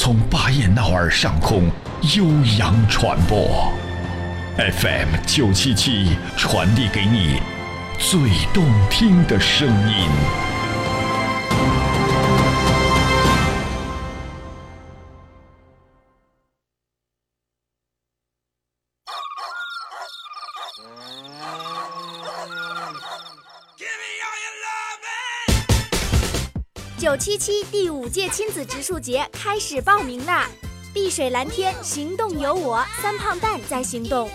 从巴彦淖尔上空。悠扬传播，FM 九七七传递给你最动听的声音。七第五届亲子植树节开始报名啦！碧水蓝天，行动有我，三胖蛋在行动。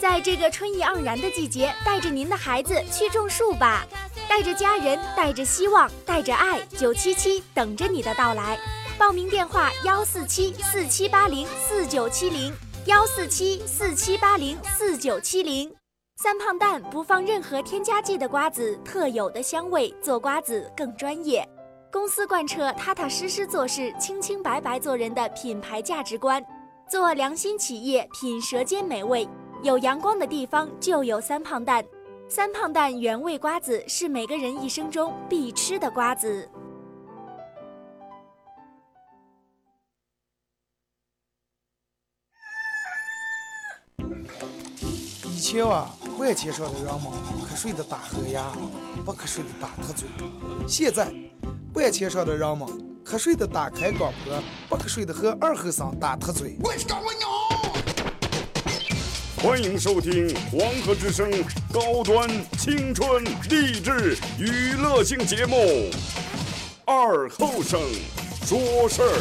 在这个春意盎然的季节，带着您的孩子去种树吧，带着家人，带着希望，带着爱，九七七等着你的到来。报名电话：幺四七四七八零四九七零，幺四七四七八零四九七零。三胖蛋不放任何添加剂的瓜子，特有的香味，做瓜子更专业。公司贯彻踏踏实实做事、清清白白做人的品牌价值观，做良心企业，品舌尖美味。有阳光的地方就有三胖蛋，三胖蛋原味瓜子是每个人一生中必吃的瓜子。以前啊，万千上的人们瞌睡的打呵牙，不瞌睡的打特嘴。现在。半千上的人们瞌睡的打开广播，不瞌睡的和二和尚打特嘴。欢迎收听黄河之声高端青春励志娱乐性节目《二后生说事儿》。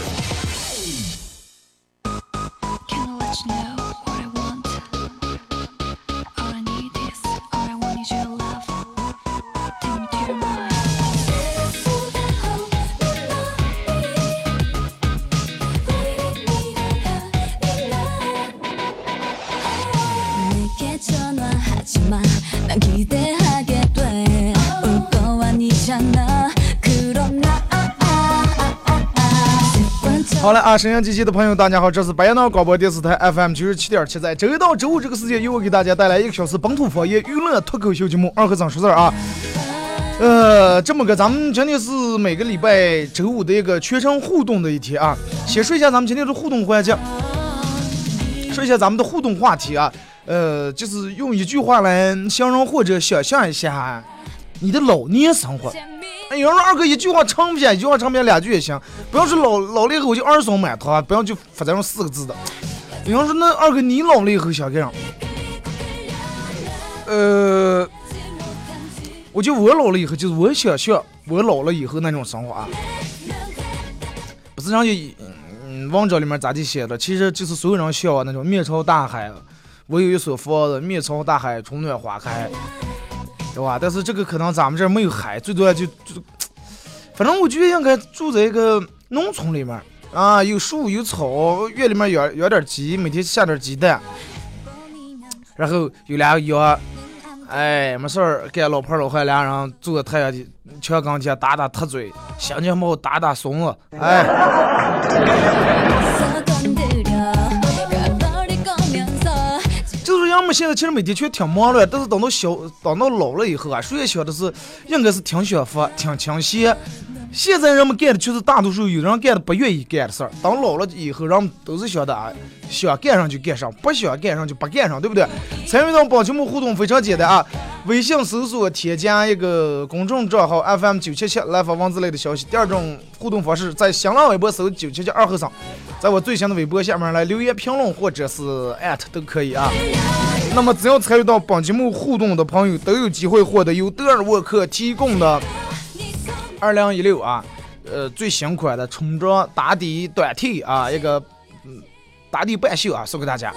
好了啊，沈阳机器的朋友，大家好，这是白洋淀广播电视台 FM 九十七点七，在周一到周五这个时间，由我给大家带来一个小时本土方言娱乐脱口秀节目《二和尚说事儿》啊。呃，这么个，咱们今天是每个礼拜周五的一个全程互动的一天啊。先说一下咱们今天的互动环节，说一下咱们的互动话题啊。呃，就是用一句话来形容或者想象一下你的老年生活。哎，有人说二哥一句话唱不下，一句话唱不下，两句也行。不要说老老了以后就二送满堂，不要就发这种四个字的。有人说那二哥你老了以后想干啥？呃，我就我老了以后就是我想象我老了以后那种生活啊，不是人家嗯文章里面咋地写的？其实就是所有人想那种面朝大海，我有一所房子，面朝大海，春暖花开。对吧？但是这个可能咱们这儿没有海，最多就就，反正我觉得应该住在一个农村里面啊，有树有草，院里面养养点鸡，每天下点鸡蛋，然后有俩羊，哎，没事儿跟老婆老汉俩人坐太阳的墙跟前打打特嘴，香蕉猫打打松子，哎。们现在其实每天确实挺忙乱，但是等到小等到老了以后啊，谁也想的是应该是挺享福、挺清闲。现在人们干的却是大多数有人干的不愿意干的事儿。等老了以后，人们都是想的啊，想干上就干上，不想干上就不干上，对不对？参与到宝节目互动非常简单啊，微信搜索添加一个公众账号 FM 九七七来发文字类的消息。第二种互动方式，在新浪微博搜九七七二和尚，在我最新的微博下面来留言评论或者是艾特都可以啊。那么只要参与到本节目互动的朋友，都有机会获得由德尔沃克提供的。二零一六啊，呃，最新款的冲装打底短 T 啊，一个嗯打底半袖啊，送给大家。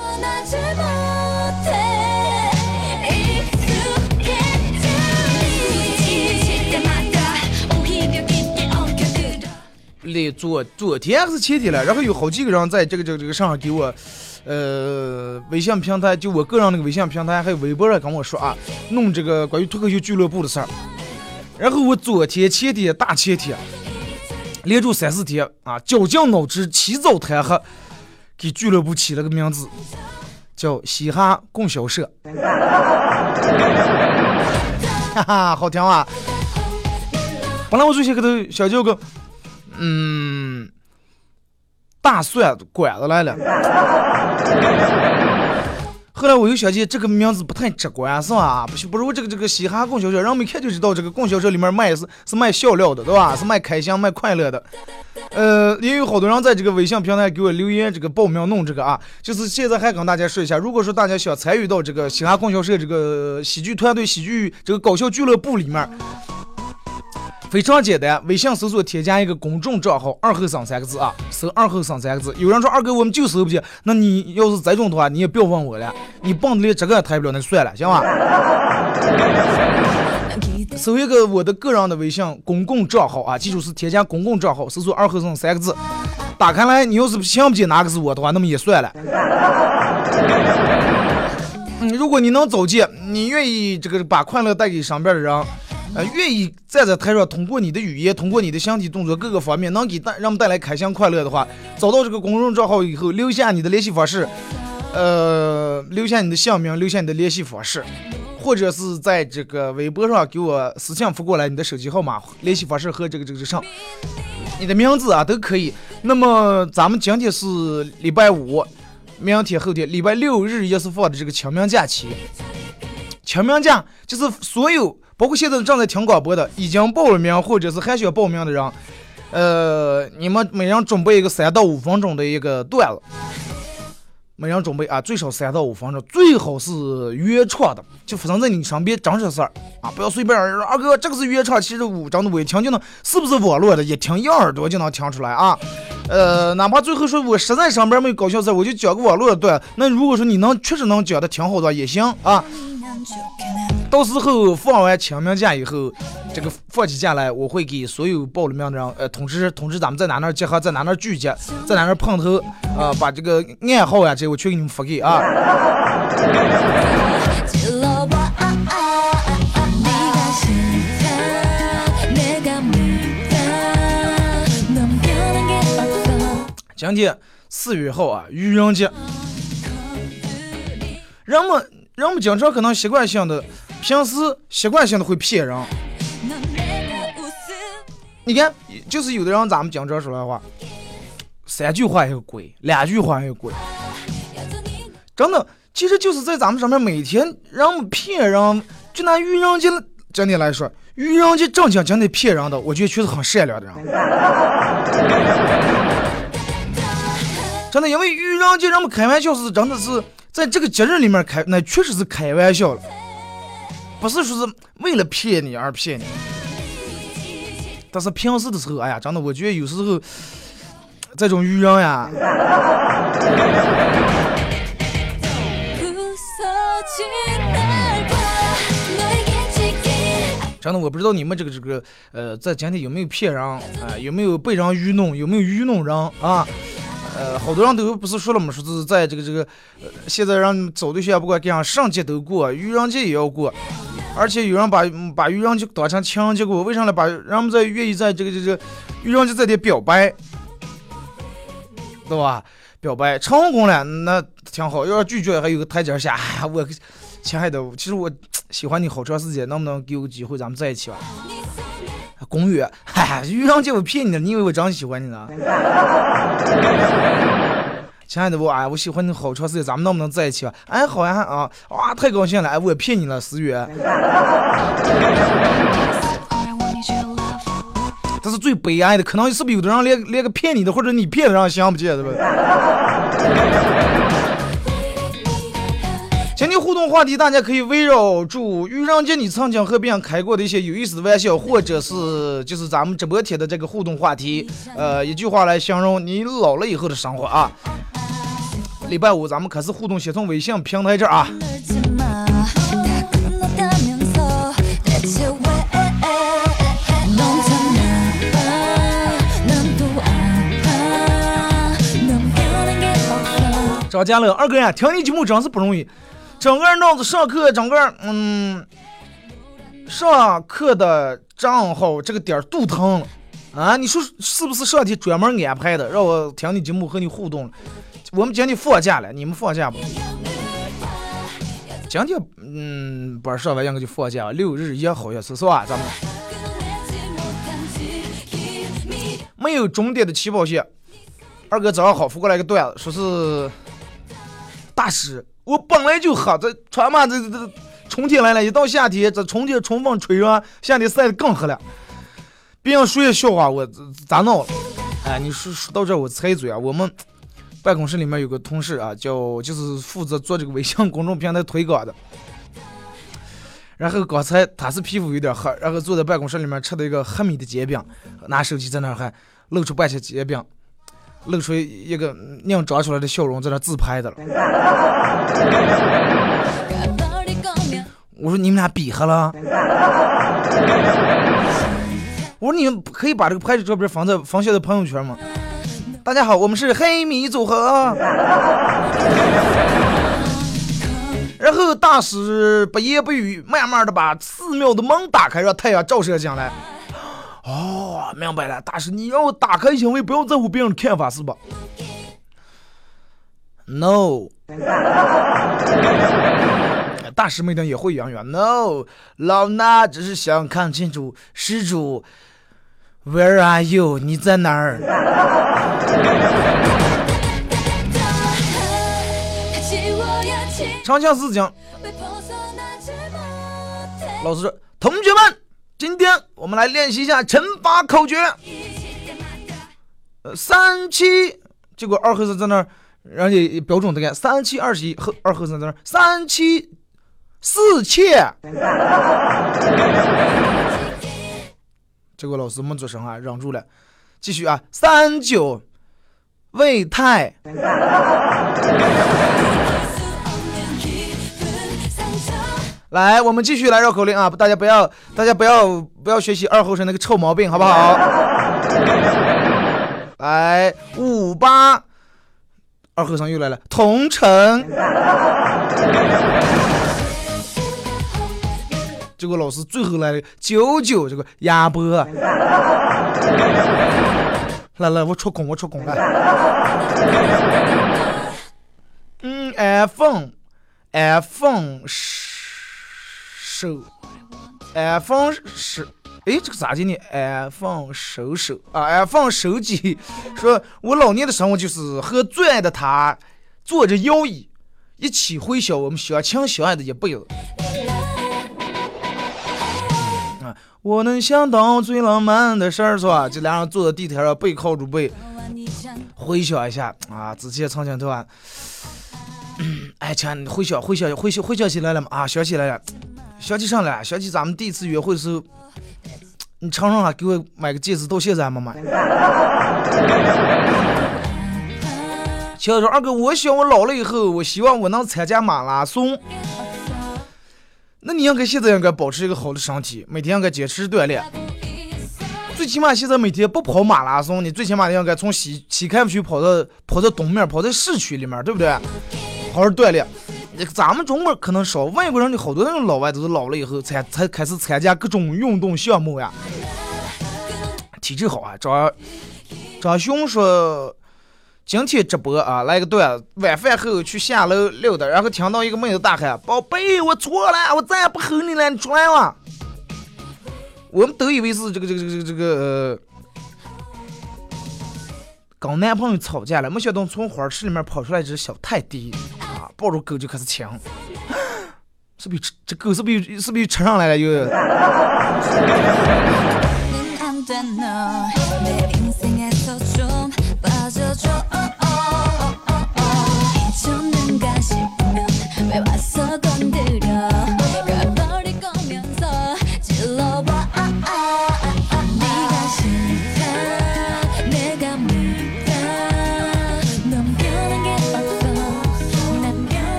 连昨昨天还是前天了，然后有好几个人在这个这个这个上给我，呃，微信平台就我个人那个微信平台还有微博上跟我说啊，弄这个关于脱口秀俱乐部的事儿。然后我昨天前天大前天，连住三四天啊，绞尽脑汁，起早贪黑，给俱乐部起了个名字，叫嘻哈供销社。哈哈，好听啊！本来我最先给他想叫个，嗯，大蒜管子来了。后来我又想起这个名字不太直观，是吧？不不如这个这个嘻哈供销社，人们一看就知道这个供销社里面卖是是卖笑料的，对吧？是卖开心、卖快乐的。呃，也有好多人在这个微信平台给我留言，这个报名弄这个啊。就是现在还跟大家说一下，如果说大家想参与到这个嘻哈供销社这个喜剧团队、喜剧这个搞笑俱乐部里面。非常简单，微信搜索添加一个公众账号“二后生”三个字啊，搜“二后生”三个字。有人说二哥我们就搜不进，那你要是这种的话，你也不要问我了，你蹦的连这个也抬不了，那算了，行吧？搜一个我的个人的微信公共账号啊，记住是添加公共账号，搜索“二后生”三个字，打开来，你要是想不起哪个是我的话，那么也算了。嗯，如果你能走进，你愿意这个把快乐带给身边的人。呃，愿意站在台上，通过你的语言，通过你的身体动作各个方面，能给带让们带来开心快乐的话，找到这个公众账号以后，留下你的联系方式，呃，留下你的姓名，留下你的联系方式，或者是在这个微博上给我私信发过来你的手机号码、联系方式和这个这个上，你的名字啊都可以。那么咱们今天是礼拜五，明天后天礼拜六日也是放的这个清明假期，清明假就是所有。包括现在正在听广播的，已经报了名或者是还需要报名的人，呃，你们每人准备一个三到五分钟的一个段子，每人准备啊，最少三到五分钟，最好是原创的，就发生在你身边真实事儿。啊，不要随便二哥这个是原创，其实我真的我一听就能是不是网络的，一听一耳朵就能听出来啊，呃，哪怕最后说我实在上边没有搞笑事儿，我就讲个网络的段，那如果说你能确实能讲的挺好的也行啊。到时候放完清明假以后，这个放起假来，我会给所有报了名的人，呃，通知通知咱们在哪那集合，在哪那聚集，在哪那碰头，啊，把这个暗号呀，这我全给你们发给啊。今天四月号啊，愚人节，人们人们经常可能习惯性的。平时习惯性的会骗人，你看，就是有的人咱们经常说的话，三句话一个鬼，两句话一个鬼，真的，其实就是在咱们上面每天让我们骗人，就拿愚人节今天来说，愚人节正经今天骗人的，我觉得确实很善良的人，真的，因为愚人节人们开玩笑是真的是在这个节日里面开，那确实是开玩笑了。不是说是为了骗你而骗你，但是平时的时候，哎呀，真的，我觉得有时候这种愚人呀，真的，我不知道你们这个这个呃，在今天有没有骗人啊？有没有被人愚弄？有没有愚弄人啊？呃，好多人都不是说了吗？说是在这个这个，呃，现在让找对象不管干啥，上节都过，愚人节也要过，而且有人把把愚人节当成情人节过，为啥呢？把人们在愿意在这个这个愚人节这点表白，对吧？表白成功了，那挺好；要是拒绝，还有个台阶下。我亲爱的，其实我喜欢你好长时间，能不能给我个机会，咱们在一起吧？公约，嗨，愚人节我骗你的，你以为我真喜欢你呢？亲爱的我，哎，我喜欢你好长时间，咱们能不能在一起啊？哎，好呀，啊，哇，太高兴了，哎，我骗你了，思雨。这是最悲哀的，可能是不是有的人连连个骗你的或者你骗的人想不起来，对吧？这种话题大家可以围绕住愚人节你曾经和别人开过的一些有意思的玩笑或者是就是咱们直播贴的这个互动话题呃一句话来形容你老了以后的生活啊。礼拜五咱们开始互动先从微信平台这啊。张佳乐二哥呀听你节目真是不容易。整个人脑子上课，整个嗯，上课的正好这个点儿肚疼啊！你说是不是上天专门安排的，让我听你节目和你互动？我们今天放假了，你们放假不？今天嗯，班上完应该就放假了，六日一好像是是吧？咱们没有终点的起跑线。二哥早上好，发过来一个段子，说是大师，我本来就黑，这穿嘛这这这春天来了，一到夏天，这春天春风吹啊，夏天晒得更黑了。别人说些笑话，我咋闹了？哎，你说说到这，我插一嘴啊，我们办公室里面有个同事啊，叫就是负责做这个微信公众平台推广的。然后刚才他是皮肤有点黑，然后坐在办公室里面吃的一个黑米的煎饼，拿手机在那还露出半截煎饼。露出一个那样长出来的笑容，在那自拍的了。我说你们俩比黑了。我说你们可以把这个拍的照片放在放下在朋友圈吗？大家好，我们是黑米组合。然后大师不言不语，慢慢的把寺庙的门打开，让太阳照射进来。哦，明白了，大师，你让我打开行为，不要在乎别人的看法，是吧？No，大师们的也会养远。No，老衲只是想看清楚施主，Where are you？你在哪儿？长相思讲，老师，同学们。今天我们来练习一下乘法口诀。呃，三七，结果二和尚在那儿，人家标准的干，三七二十一，和二和尚在那儿，三七四千。结 果老师没做声啊，忍住了，继续啊，三九未太。来，我们继续来绕口令啊！大家不要，大家不要，不要学习二后生那个臭毛病，好不好？来，五八，二和尚又来了，同城。结果老师最后来了九九，这个鸭脖。来来，我出工，我出工了。嗯，iPhone，iPhone 十。手，iPhone 十，哎，这个咋的呢？iPhone 手手啊，iPhone 手机，说我老年的生活就是和最爱的他坐着摇椅，一起回想我们相亲相爱的一辈子。啊，我能想到最浪漫的事儿是吧？这俩人坐在地铁上，背靠着背，回想一下啊，之前曾经对吧？哎，亲，回想回想回想回想起来了吗？啊，想起来了。想起上来，想起咱们第一次约会的时候，你承认了给我买个戒指，到现在还没买。小说二哥，我想我老了以后，我希望我能参加马拉松。那你应该现在应该保持一个好的身体，每天应该坚持锻炼。最起码现在每天不跑马拉松，你最起码应该从西西开区跑到跑到东面，跑在市区里面，对不对？好好锻炼。咱们中国可能少，外国人的好多那种老外都是老了以后才才开始参加各种运动项目呀，体质好啊。张张雄说，今天直播啊，来个段子，晚饭后去下楼溜达，然后听到一个妹子大喊：“宝贝，我错了，我再也不吼你了，你出来了。”我们都以为是这个这个这个这个跟男朋友吵架了，没想到从花池里面跑出来一只小泰迪。抱着狗就开始抢，是不是这狗是不是是不是又吃上来了又？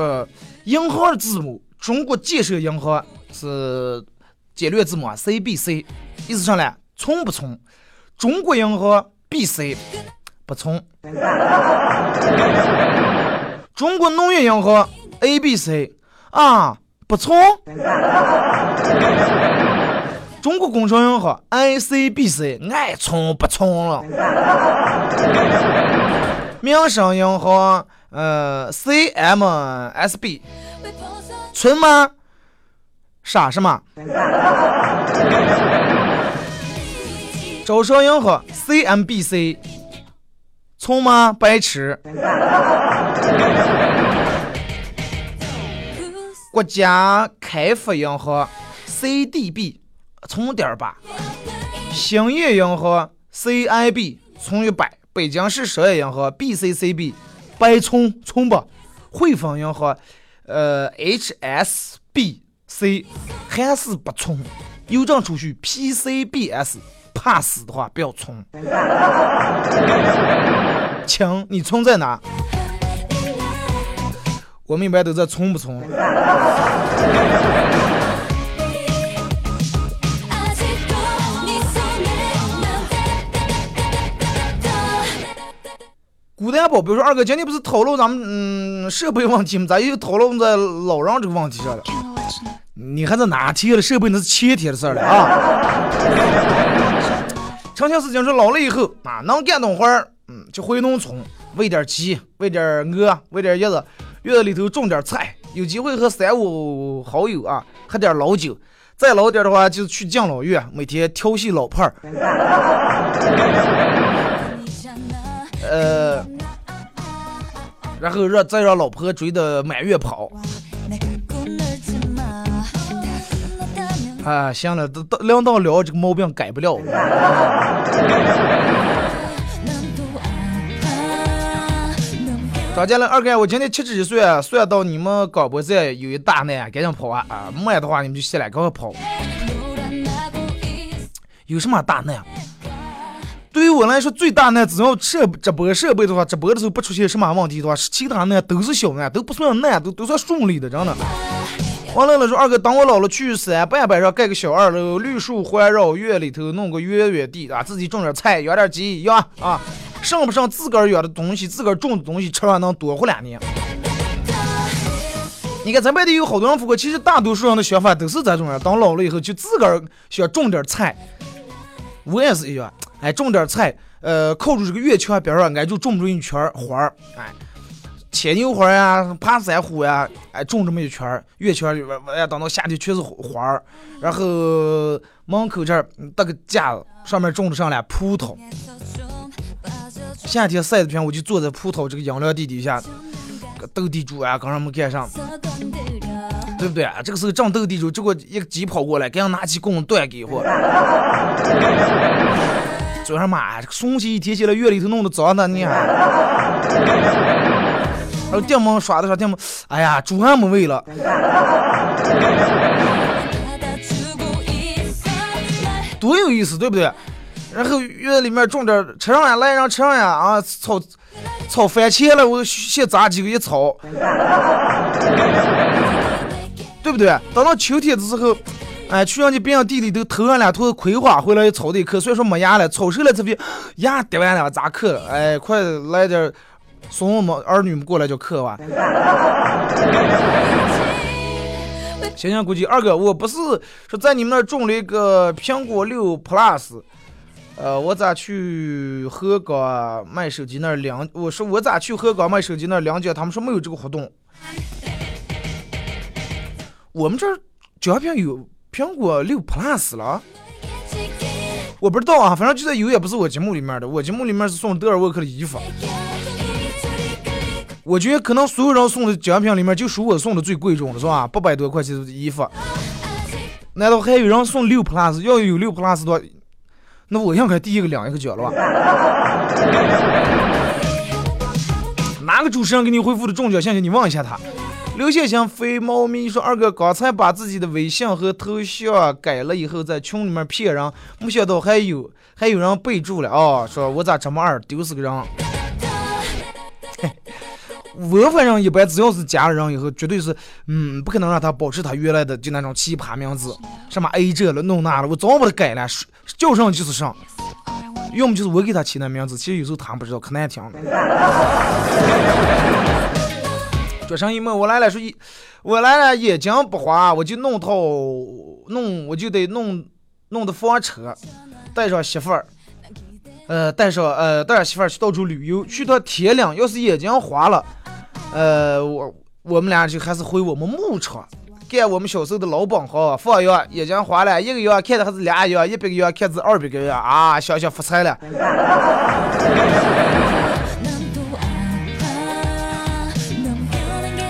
说银行的字母，中国建设银行是简略字母啊，C B C，意思上来，从不从？中国银行 B C，不从。中国农业银行 A B C 啊，不从。中国工商银行 I C B C 爱从不从了。民生银行呃 C M S B 存吗？傻是吗？招商银行 C M B C 存吗？白痴。国家开发银行 C D B 从点儿吧。兴业银行 C I B 从一百。北京市商业银行 B C C B 白从从吧。汇丰银行呃 H S B C 还是不从。邮政储蓄 P C B S 怕死的话不要从。请你从在哪？我们一般都在从不从。孤单宝，比如说二哥，今天不是讨论咱们嗯设备问题吗？咋又讨论在老人这个问题上了？你还在哪提了设备？那是前天的事儿了啊！成天事情说老了以后啊，能干动活儿，嗯，就回农村喂点鸡，喂点鹅，喂点叶子，院子里头种点菜，有机会和三五好友啊喝点老酒，再老点的话就去敬老院，每天调戏老伴儿。然后让再让老婆追的满月跑。啊，行了，都到领导聊这个毛病改不了。张家了二哥，我今天七十一岁，算到你们广播站有一大难，赶紧跑啊！啊，慢的话你们就下来赶快跑。有什么大难？对我来说，最大难只要设直播设备的话，直播的时候不出现什么问题的话，其他难都是小难，都不算难，都都算顺利的，真的。王乐乐说：“二哥，等我老了去山半板上盖个小二楼，绿树环绕，院里头弄个圆圆地啊，自己种点菜，养点鸡，养啊，剩不剩自个儿养的东西，自个儿种的东西，吃完能多活两年。你看咱外地有好多人富过，其实大多数人的想法都是这种样，等老了以后就自个儿想种点菜。我也是一样，哎，种点菜，呃，靠住这个月墙边上，俺就种这么一圈花儿，哎。”牵牛花呀，爬山虎呀，哎，种这么一圈儿，院圈里边，哎，等到夏天全是花儿。然后门口这儿搭个架子，上面种的上俩葡萄。夏天晒的天，我就坐在葡萄这个阴凉地底下，斗地主啊，刚上没干上，对不对啊？这个时候正斗地主，结果一个鸡跑过来，赶紧拿起棍断给我。昨上妈，这个松气一天起来，院里头弄得脏的你还。然后电门刷的刷电门，哎呀，猪还没喂了，多有意思，对不对？然后院里面种点吃上呀，来人吃上呀，啊，炒炒番茄了，我先炸几个一炒，对不对？等到秋天的时候，哎，去人家别人地里头偷上两坨葵花回来炒的一颗，虽然说没芽了，炒熟了这边芽跌完了，咋嗑了？哎，快来点。送我们儿女们过来就嗑吧。行行，估计二哥，我不是说在你们那儿种了一个苹果六 Plus，呃，我咋去河港卖手机那儿两？我说我咋去河港卖手机那儿两件？他们说没有这个活动。我们这儿奖品有苹果六 Plus 了，我不知道啊，反正就在有，也不是我节目里面的，我节目里面是送德尔沃克的衣服。我觉得可能所有人送的奖品里面，就属我送的最贵重的，是吧？八百多块钱的衣服，难道还有人送六 plus？要有六 plus 的，那我应该第一个领一个奖了吧？哪个主持人给你回复的中奖信息？你问一下他。刘先生飞猫咪说：“二哥刚才把自己的微信和头像改了以后，在群里面骗人，没想到还有还有人备注了啊，说我咋这么二，丢死个人。”我反正一般只要是加了人以后，绝对是，嗯，不可能让他保持他原来的就那种奇葩名字，什么 A 这了弄那了，我早把他改了，叫上就是上。要么就是我给他起的名字，其实有时候他不知道，可难听了。说上一梦，我来了，说一，我来了，眼睛不花，我就弄套弄，我就得弄弄的房车，带上媳妇儿，呃，带上呃带上媳妇儿去到处旅游，去到天亮，要是眼睛花了，呃，我我们俩就还是回我们牧场。干我们小时候的老本行，放羊眼睛花了一个月，看的还是俩月，一百个月看是二百个月啊，想想发财了。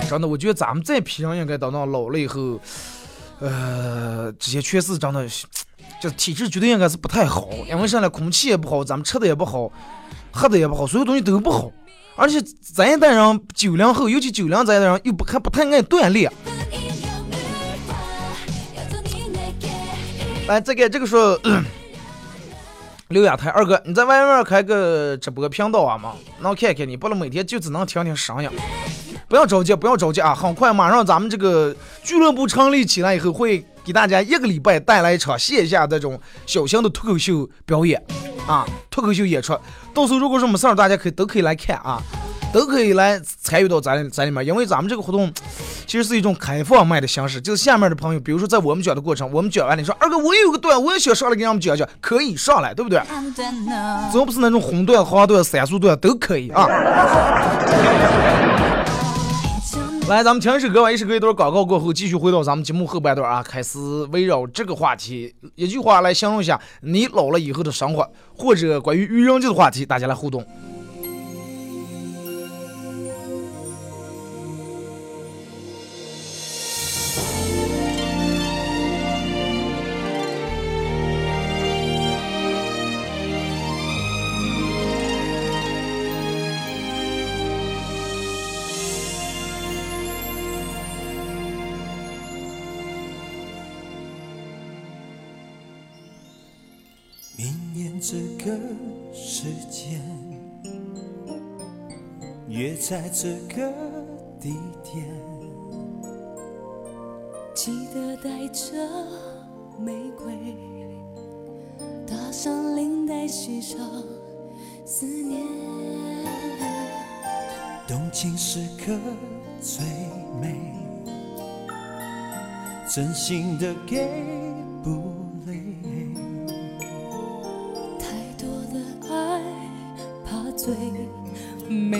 真的，我觉得咱们这批人应该等到老了以后，呃，这些确实真的，就体质绝对应该是不太好，因为啥呢？空气也不好，咱们吃的也不好，喝的也不好，所有东西都不好。而且咱一代人九零后，尤其九零这代人又不还不太爱锻炼。来，再给这个说，刘亚台二哥，你在外面开个直播频道啊吗？能看看你，不能每天就只能听听声音。不要着急，不要着急啊！很快，马上咱们这个俱乐部成立起来以后，会给大家一个礼拜带来一场线下这种小型的脱口秀表演啊，脱口秀演出。到时候如果说没事儿，大家可以都可以来看啊。都可以来参与到咱咱里面，因为咱们这个活动其实是一种开放麦的形式。就是下面的朋友，比如说在我们讲的过程，我们讲完你说二哥，我也有个段，我也想上来给他们讲讲，可以上来，对不对？只要不是那种红段、黄段、三速段都可以啊。来，咱们听一首歌吧，一首歌一段广告过后，继续回到咱们节目后半段啊，开始围绕这个话题，一句话来形容一下你老了以后的生活，或者关于愚人节的话题，大家来互动。在这个地点，记得带着玫瑰，搭上领带，系上思念。动情时刻最美，真心的给。没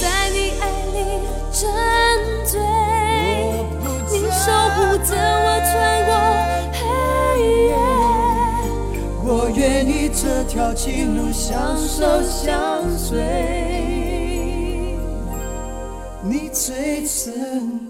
在你爱里沉醉，你守护着我穿过黑夜。我愿意这条情路相守相随，你最珍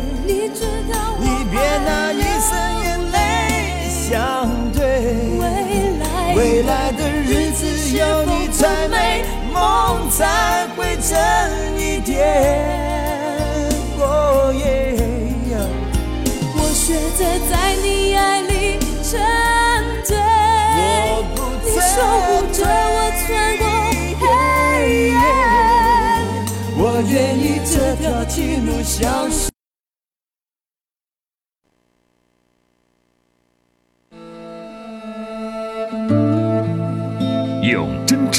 你别拿一生眼泪相对，未来的日子有你才美，梦才会真一点。我选择在你爱里沉醉，你守护着我穿过黑夜，我愿意这条情路相随。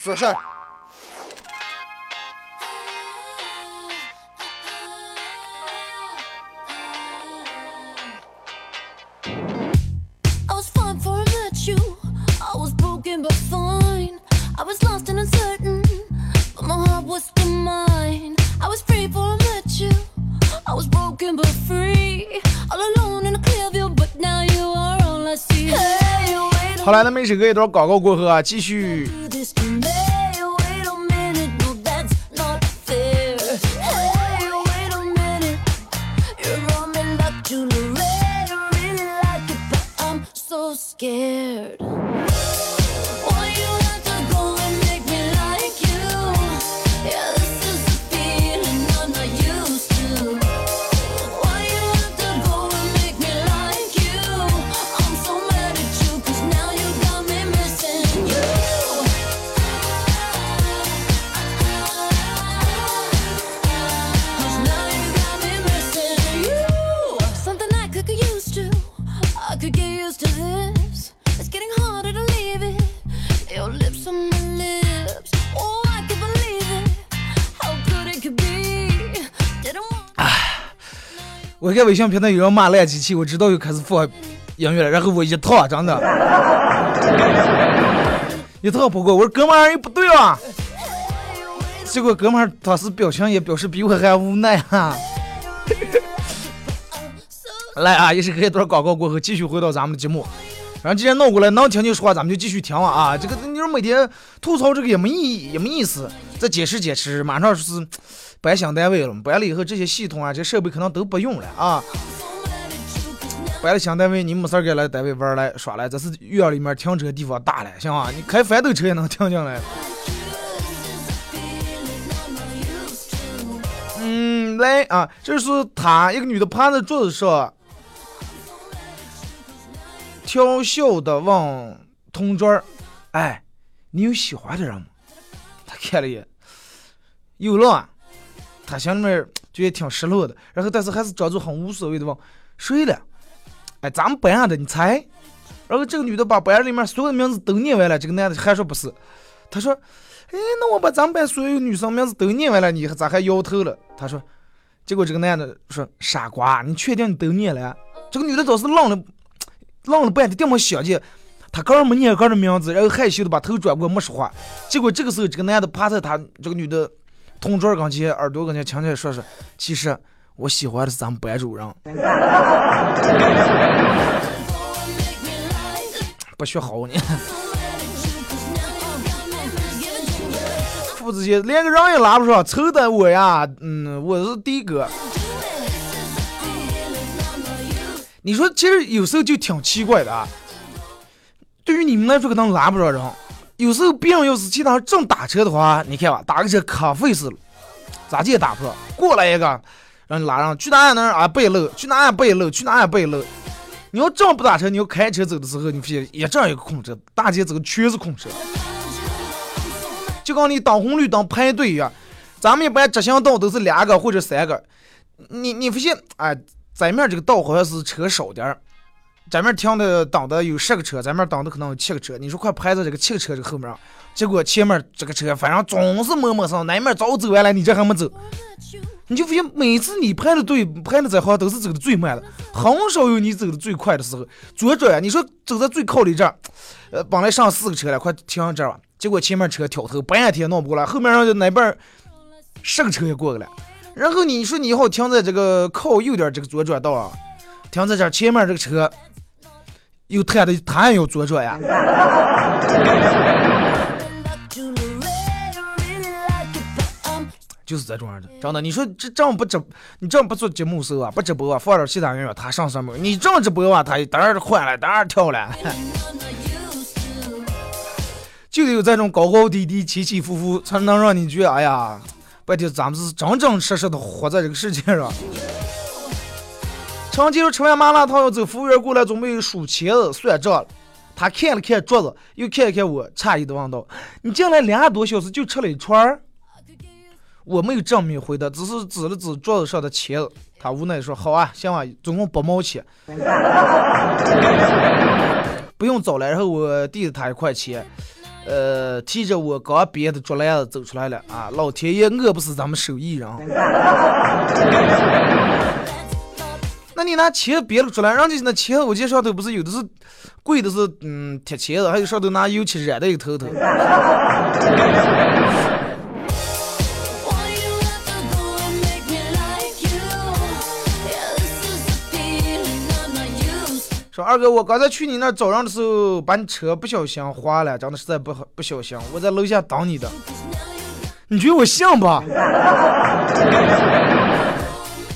For sure. but fine. I was lost and uncertain, but my heart was still mine. I was free for I met you. I was broken but free, all alone in a clear view. 好来，那么这个一段广告过后啊，继续。在微信平台有人骂烂机器，我知道又开始放音乐了，然后我一套真的，一套不过，我说哥们儿，你不对啊。结果哥们儿当时表情也表示比我还无奈啊。来啊，也是隔一段广告过后，继续回到咱们的节目。然后既然闹过来，能听就说话，咱们就继续听啊。这个你说每天吐槽这个也没意义，也没意思。再解释解释，马上就是搬新单位了，搬了以后这些系统啊，这设备可能都不用了啊。搬了新单位，你没事儿该来单位玩来耍来，这是院里面停车地方大了，行吧？你开翻斗车也能停进来。嗯，来啊，这是她一个女的趴在桌子上，调笑的问同桌儿：“哎，你有喜欢的人吗？”他看了一眼，有了。他心里面就也挺失落的，然后但是还是装作很无所谓的问：“谁了？”哎，咱们班上的，你猜？然后这个女的把班里面所有的名字都念完了，这个男的还说不是。他说：“哎，那我把咱们班所有女生名字都念完了，你咋还摇头了？”他说。结果这个男的说：“傻瓜，你确定你都念了？”这个女的倒是愣了，愣了半天，这么想去，她刚没念刚的名字，然后害羞的把头转过，没说话。结果这个时候，这个男的趴在他这个女的同桌跟前，耳朵跟前轻轻说说：“其实我喜欢的是咱们班主任。”不学好呢。父子节连个人也拉不上，愁的我呀，嗯，我是第一个。你说，其实有时候就挺奇怪的啊。对于你们来说，可能拉不着人。有时候别人要是其他人正打车的话，你看吧，打个车可费事了，咋地也打不上。过来一个，让你拉上，去哪儿哪儿啊背路，去哪儿背路，去哪儿背路。你要正不打车，你要开车走的时候，你发现也这样一个空车，大街走全是空车。就跟你等红绿灯排队一样，咱们一般直行道都是两个或者三个，你你发现哎，咱面这个道好像是车少点儿，咱们停的挡的有十个车，咱们挡的可能有七个车，你说快排在这个七个车这后面，结果前面这个车反正总是磨磨蹭，那面早走完了，你这还没走，你就发现每次你排的队排的这好像都是走的最慢的，很少有你走的最快的时候。左转，你说走在最靠里这儿，呃，本来上四个车了，快停这儿吧，结果前面车挑头半天弄不过来，后面让就那边十个车也过去了。然后你说你好停在这个靠右点这个左转道啊，停在这儿，前面这个车又他的他也要左转呀。就是这种样的，真的。你说这这样不直，你这样不做节目时候啊，不直播啊，放点其他音乐，他上什么？你这样直播啊，他当然换了，当然跳了。就得有这种高高低低、起起伏伏，才能让你觉得，哎呀，白天咱们是真真实实的活在这个世界上。常记住吃完麻辣烫要走，服务员过来准备数钱子算账了。他看了看桌子，又看了看我，诧异的问道：“你进来两个多小时就吃了一串？”我没有正面回答，只是指了指桌子上的钱子。他无奈说：“好啊，行啊，总共八毛钱，不用找了。”然后我递了他一块钱，呃，提着我刚编的竹篮子走出来了。啊，老天爷，我不是咱们手艺人。那你拿钱别了出来，人家那钱我见上头不是有的是贵的是嗯铁钳子，还有上头拿油漆染的一个头头。说二哥，我刚才去你那儿找人的时候，把你车不小心划了，真的实在不好不小心，我在楼下等你的。你觉得我像吧？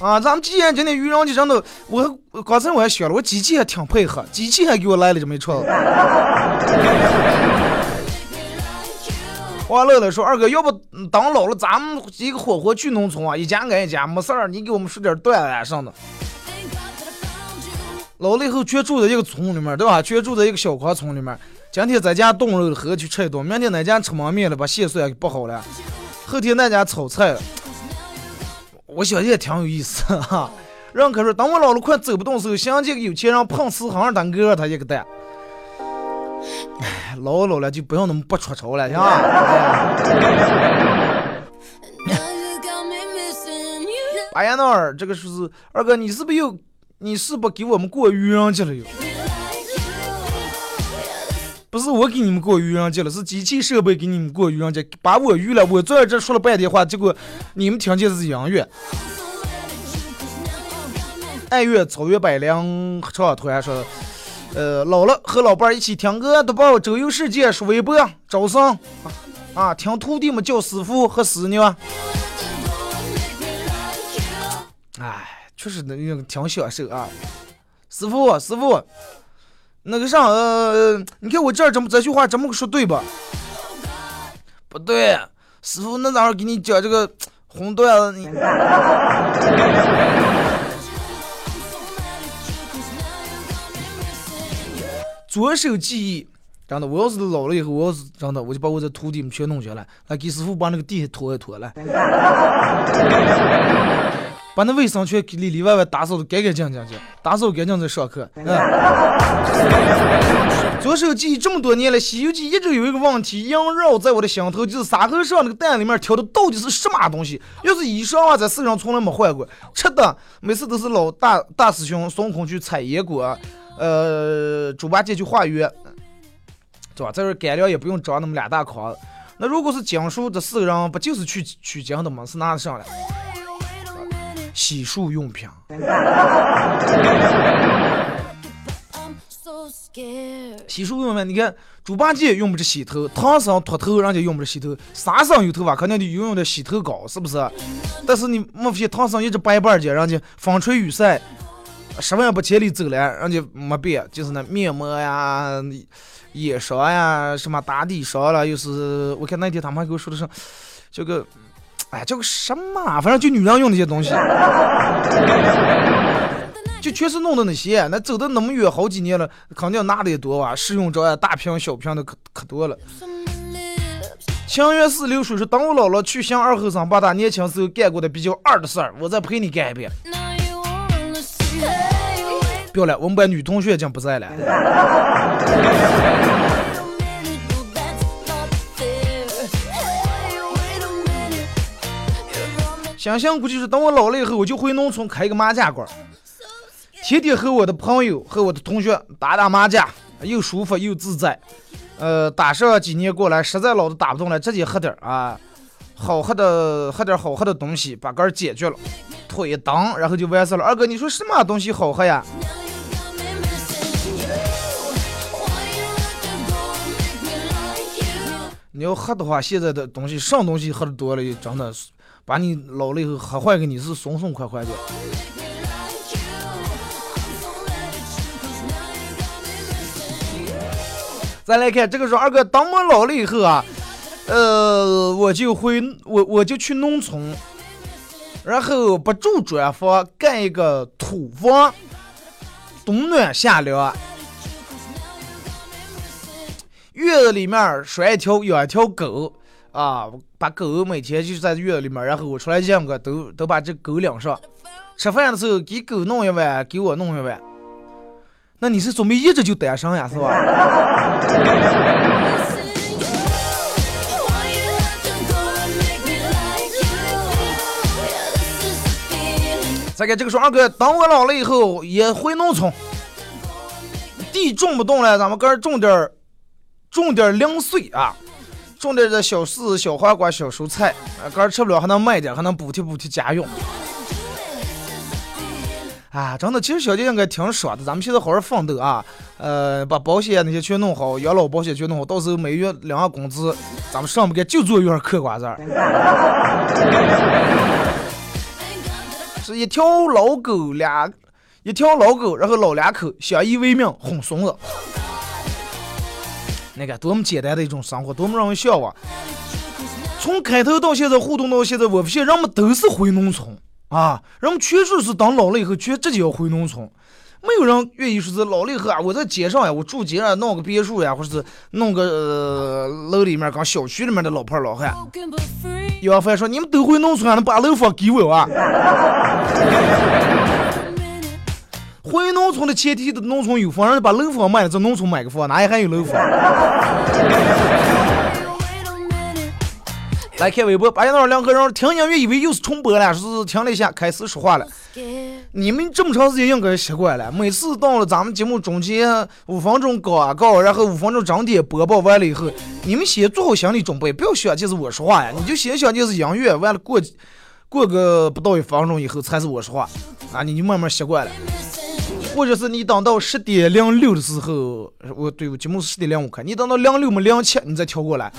啊，咱们既然今天愚人节真的，我刚才我还想了，我机器还挺配合，机器还给我来了这么一串。完乐了说二哥，要不等老了，咱们一个伙伙去农村啊，一家挨一家，没事儿，你给我们说点段子上的。老了以后全住在一个村里面，对吧？全住在一个小矿村里面。今天在家炖肉了，喝去吃一顿；明天那家吃焖面了，把线蒜给剥好了；后天那家炒菜了。我想也挺有意思哈。让可说，等我老了快走不动时候，想见个有钱人碰瓷行当哥他一个蛋。唉，老老了就不要那么不出丑了，行吧？哎呀，那儿这个是二哥，你是不是又你是不给我们过愚人节了又？不是我给你们过愚人节了，是机器设备给你们过愚人节，把我愚了。我坐在这说了半天话，结果你们听见的是音乐。爱乐草原百灵合唱团说，呃，老了和老伴儿一起听歌，都报周游世界，刷微博，招生啊，听徒弟们叫师傅和师娘。哎，确实那个挺享受啊，师傅，师傅。那个啥，呃，你看我这儿怎么这句话怎么说对吧？不对，师傅，那咋给你讲这个红段子？你 左手记忆，真的，我要是老了以后，我要是真的，我就把我这徒弟们全弄下来，来给师傅把那个地拖一拖来，把那卫生圈里里外外打扫的干干净净去，打扫干净再上课。嗯。左手记忆这么多年了，《西游记》一直有一个问题萦绕在我的心头，就是沙和尚那个蛋里面挑的到底是什么东西？要是衣裳啊，在世上从来没换过，吃的每次都是老大大师兄孙悟空去采野果，呃，猪八戒去化缘，是吧？这儿干粮也不用装那么两大筐。那如果是经书，这四个人不就是去取经的吗？是拿得上来。洗漱用品。洗漱用品，你看猪八戒用不着洗头，唐僧秃头人家用不着洗头，沙僧有头发肯定得用的洗头膏，是不是？但是你莫非唐僧一直白板儿人家风吹雨晒，十万八千里走了，人家没变，就是那面膜呀、眼霜呀、什么打底霜了，又是我看那天他们还给我说的是这个。哎，叫个什么啊？反正就女人用那些东西，就全是弄的那些。那走的那么远，好几年了，肯定拿的也多吧？试用装呀，大瓶小瓶的可可多了。清源寺流水说，等我姥姥去向二后生，把他年轻时候干过的比较二的事儿，我再陪你干一遍。不要了，我们班女同学已经不在了。想象估计是等我老了以后，我就回农村开一个麻将馆儿，天天和我的朋友和我的同学打打麻将，又舒服又自在。呃，打上几年过来，实在老子打不动了，直接喝点儿啊，好喝的喝点儿好喝的东西，把杆儿解决了，腿一蹬，然后就完事了。二哥，你说什么东西好喝呀？你要喝的话，现在的东西什么东西喝的多了，真的是把你老了以后喝坏给你是松松快快的。再来看这个时候，二哥，当我老了以后啊，呃，我就回我我就去农村，然后不住砖房，盖一个土房，冬暖夏凉。院子里面拴一条养一条狗啊，把狗每天就在院子里面，然后我出来见个都都把这狗领上。吃饭的时候给狗弄一碗，给我弄一碗。那你是准备一直就单身呀，是吧？再给这个说，二哥，等我老了以后也回农村，地种不动了，咱们搁这种点儿，种点儿零碎啊，种点这小柿子、小黄瓜、小蔬菜，啊，搁这儿吃不了还能卖点，还能补贴补贴家用。啊，真的，其实小姐应该挺爽的。咱们现在好好奋斗啊，呃，把保险那些全弄好，养老保险全弄好，到时候每月领个工资，咱们上不干就坐院儿嗑瓜子儿。是一条老狗，俩一条老狗，然后老两口相依为命，哄孙子。那个多么简单的一种生活，多么让人向往。从开头到现在互动到现在，我发现人们都是回农村啊，人们确实是当老了以后，全直接要回农村。没有人愿意说是老了以后啊，我在街上呀，我住街上弄个别墅呀，或者是弄个、呃、楼里面跟小区里面的老婆老汉。Broken but free. 有人说你们都回农村，能把楼房给我啊？回农村的前提的农村有房，人家把楼房卖了，在农村买个房，哪里还有楼房. 来看微博，八点到两个人听音乐以为又是重播了，是听了一下开始说话了。你们这么长时间应该习惯了，每次到了咱们节目中间五分钟广告，然后五分钟整点播报完了以后，你们先做好心理准备，不要想就是我说话呀，你就先想就是音乐，完了过过个不到一分钟以后才是我说话，啊，你就慢慢习惯了。或者是你等到十点零六的时候，我对我节目是十点零五开，你等到零六么零七你再调过来。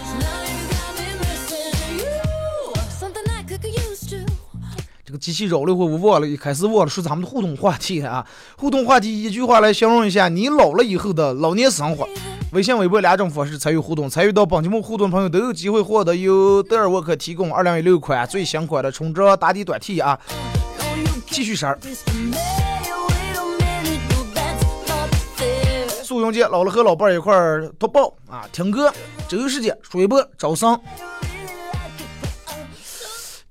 这个机器扰了一会，我忘了，一开始忘了说咱们的互动话题啊。互动话题一句话来形容一下你老了以后的老年生活。微信、微博两种方式参与互动，参与到本节目互动的朋友都有机会获得由德尔沃克提供二零一六款最新款的冲着打底短 T 啊。No, you 继 fair. 苏永杰老了和老伴儿一块儿读报啊，听歌，周游世界，水波招商。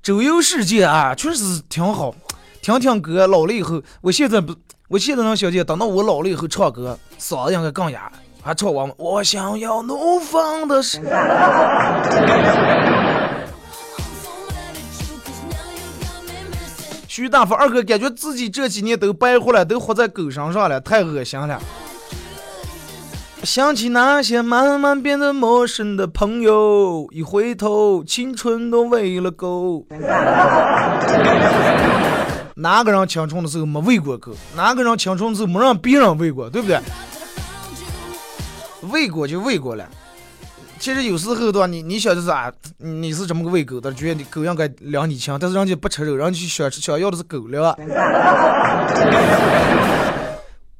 周游世界啊，确实挺好，听听歌。老了以后，我现在不，我现在能小姐，等到我老了以后唱歌，嗓子应该更哑，还唱完我想要怒放的是。徐大福二哥感觉自己这几年都白活了，都活在狗身上了，太恶心了。想起那些慢慢变得陌生的朋友，一回头，青春都喂了狗。哪个人青春的时候没喂过狗？哪个人青春的时候没让别人喂过？对不对？喂过就喂过了。其实有时候的话，你你想的是啊，你是怎么个喂狗的，觉得你狗应该量你情，但是人家不吃肉，人家就想想要的是狗粮。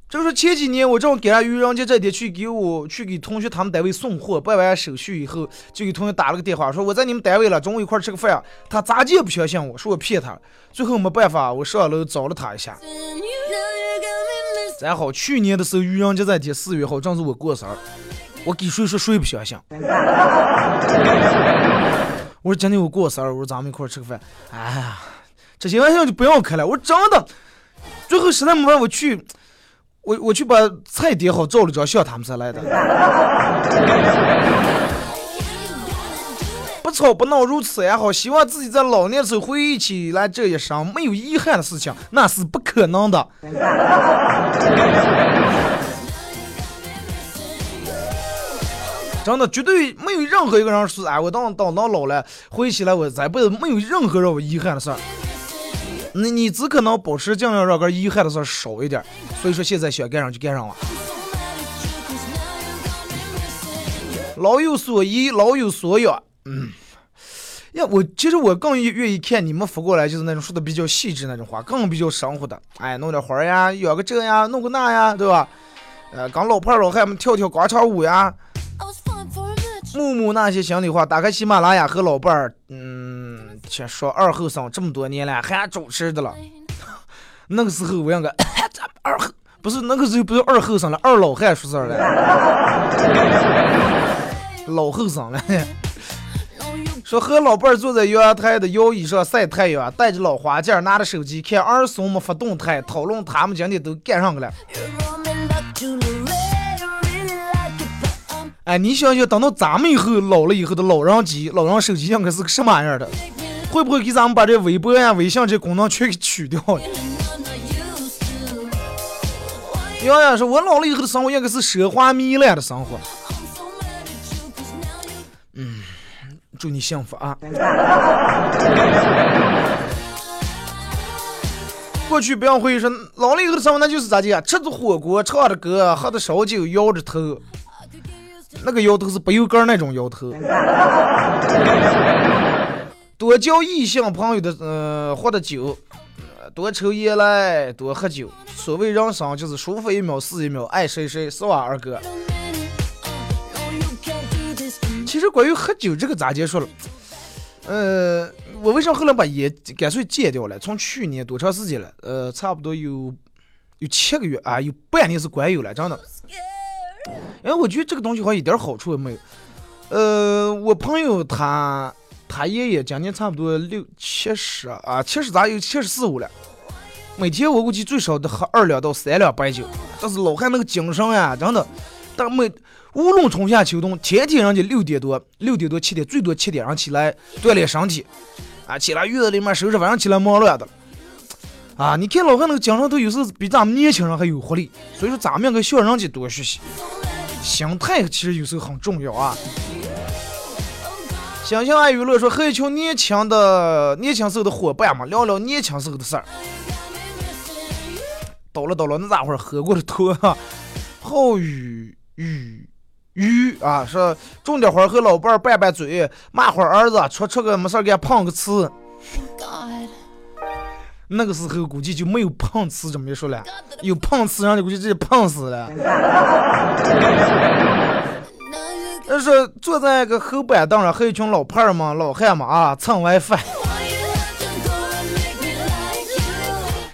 就是前几年我正赶上愚人节这天去给我去给同学他们单位送货，办完手续以后，就给同学打了个电话，说我在你们单位了，中午一块儿吃个饭。他咋地也不相信我，说我骗他。最后没办法，我上楼找了他一下。然后，去年的时候愚人节这天四月号，正是我过生日，我给谁说谁不相信。我说今天我过生日，我说咱们一块儿吃个饭。哎呀，这些玩笑就不要开了。我真的，最后实在没办法，我去，我我去把菜叠好，照了张相，他们才来的。不吵不闹，如此也好。希望自己在老年时候回忆起来这一生没有遗憾的事情，那是不可能的。真的，绝对没有任何一个人说，哎，我等等到老了，回忆起来我这辈子没有任何让我遗憾的事儿。你你只可能保持尽量让个遗憾的事儿少一点儿。所以说，现在想干上就干上了。老有所依，老有所养。嗯，呀，我其实我更愿意看你们发过来，就是那种说的比较细致那种话，更比较生活的。哎，弄点花呀，养个这呀，弄个那呀，对吧？呃，跟老伴儿老汉们跳跳广场舞呀，木木那些心里话。打开喜马拉雅和老伴儿，嗯，先说二后生这么多年了，还主持的了。那个时候我应该二后不是那个时候不是二后生了，二老汉出事儿了，老后生了。说和老伴儿坐在阳台的摇椅上晒太阳，戴着老花镜，拿着手机看儿孙们发动态，讨论他们今天都干上个了。哎，你想想，等到咱们以后老了以后的老人机、老人手机应该是个什么玩意儿的？会不会给咱们把这微博呀、微信这功能全给取掉了？洋洋说，我老了以后的生活应该是奢华糜烂的生活。嗯，祝你幸福啊！过去不要会说，老了以后的生活那就是咋的呀？吃着火锅，唱着歌，喝着烧酒，摇着头。那个摇头是不油杆那种摇头。多交异性朋友的，呃，喝的酒，多抽烟来，多喝酒。所谓人生就是舒服一秒是一秒，爱谁谁是吧，二哥？其实关于喝酒这个咋结束了？呃，我为啥后来把烟干脆戒掉了？从去年多长时间了？呃，差不多有有七个月啊，有半年是管有了，真的。因为我觉得这个东西好像一点好处也没有。呃，我朋友他他爷爷今年差不多六七十啊，七十咋有七十四五了。每天我估计最少得喝二两到三两白酒，但是老汉那个精神呀，真的。但每无论春夏秋冬，天天人家六点多、六点多、七点，最多七点上起来锻炼身体，啊，起来院子里面收拾，晚上起来忙乱的。啊，你看老汉那个精神头，有时候比咱们年轻人还有活力。所以说，咱们应该向人家多学习。心态其实有时候很重要啊。星星爱娱乐说，和一群年轻的年轻时候的伙伴嘛，聊聊年轻时候的事儿。倒了倒了，那家伙喝过的多啊。浩宇宇宇啊，说种点花和老伴儿拌拌嘴，骂会儿儿子，出出个没事给他碰个瓷。那个时候估计就没有碰瓷这么一说了，有碰瓷人家估计直接碰死了。那是坐在个后板凳上和一群老派儿嘛、老汉嘛啊蹭 WiFi，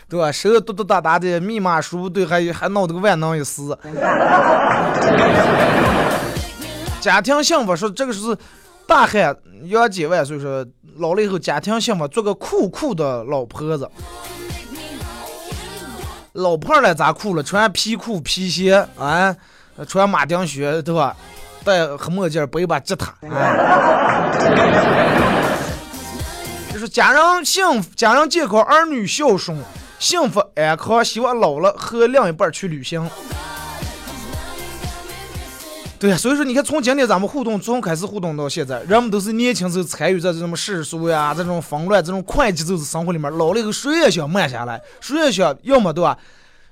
对吧？手嘟嘟哒哒的，密码输不对，还还闹得个万能一死。家庭幸福说这个是大汉杨几万，岁说老了以后家庭幸福，做个酷酷的老婆子。老婆儿了咋酷了？穿皮裤皮鞋啊，穿马丁靴对吧？戴黑墨镜，背把吉他。就是家人幸福，家人健康，儿女孝顺，幸福安康。希望老了和另一半去旅行。对呀，所以说你看，从今天咱们互动从开始互动到现在，人们都是年轻时候参与在这种世俗呀、这种纷乱、这种快节奏的生活里面，老了以后谁也想慢下来，谁也想要么对吧，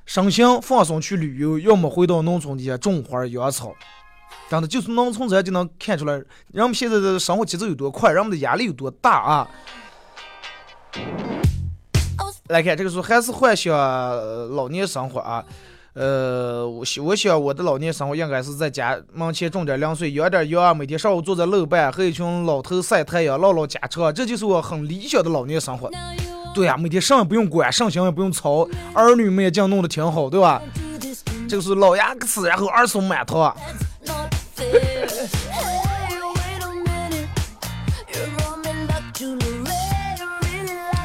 身心放松去旅游，要么回到农村底下种花养草。真的，就从农村这就能看出来，人们现在的生活节奏有多快，人们的压力有多大啊！来看这个时候还是幻想老年生活啊。呃，我想我想我的老年生活应该是在家门前种点凉水，养点羊，每天上午坐在楼板和一群老头晒太阳，唠唠家常，这就是我很理想的老年生活。对呀、每天啥也不用管，上行也不用操，儿女们也这样弄得挺好，对吧？这个是老牙个吃，然后儿孙满堂。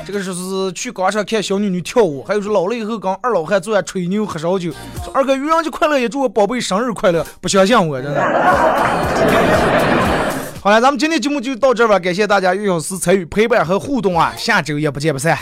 这个是是去广场看小女女跳舞，还有是老了以后跟二老汉坐下吹牛喝烧酒，说二哥愚人节快乐，也祝我宝贝生日快乐，不相信我真的。好了，咱们今天节目就到这吧，感谢大家一小时参与陪伴和互动啊，下周也不见不散。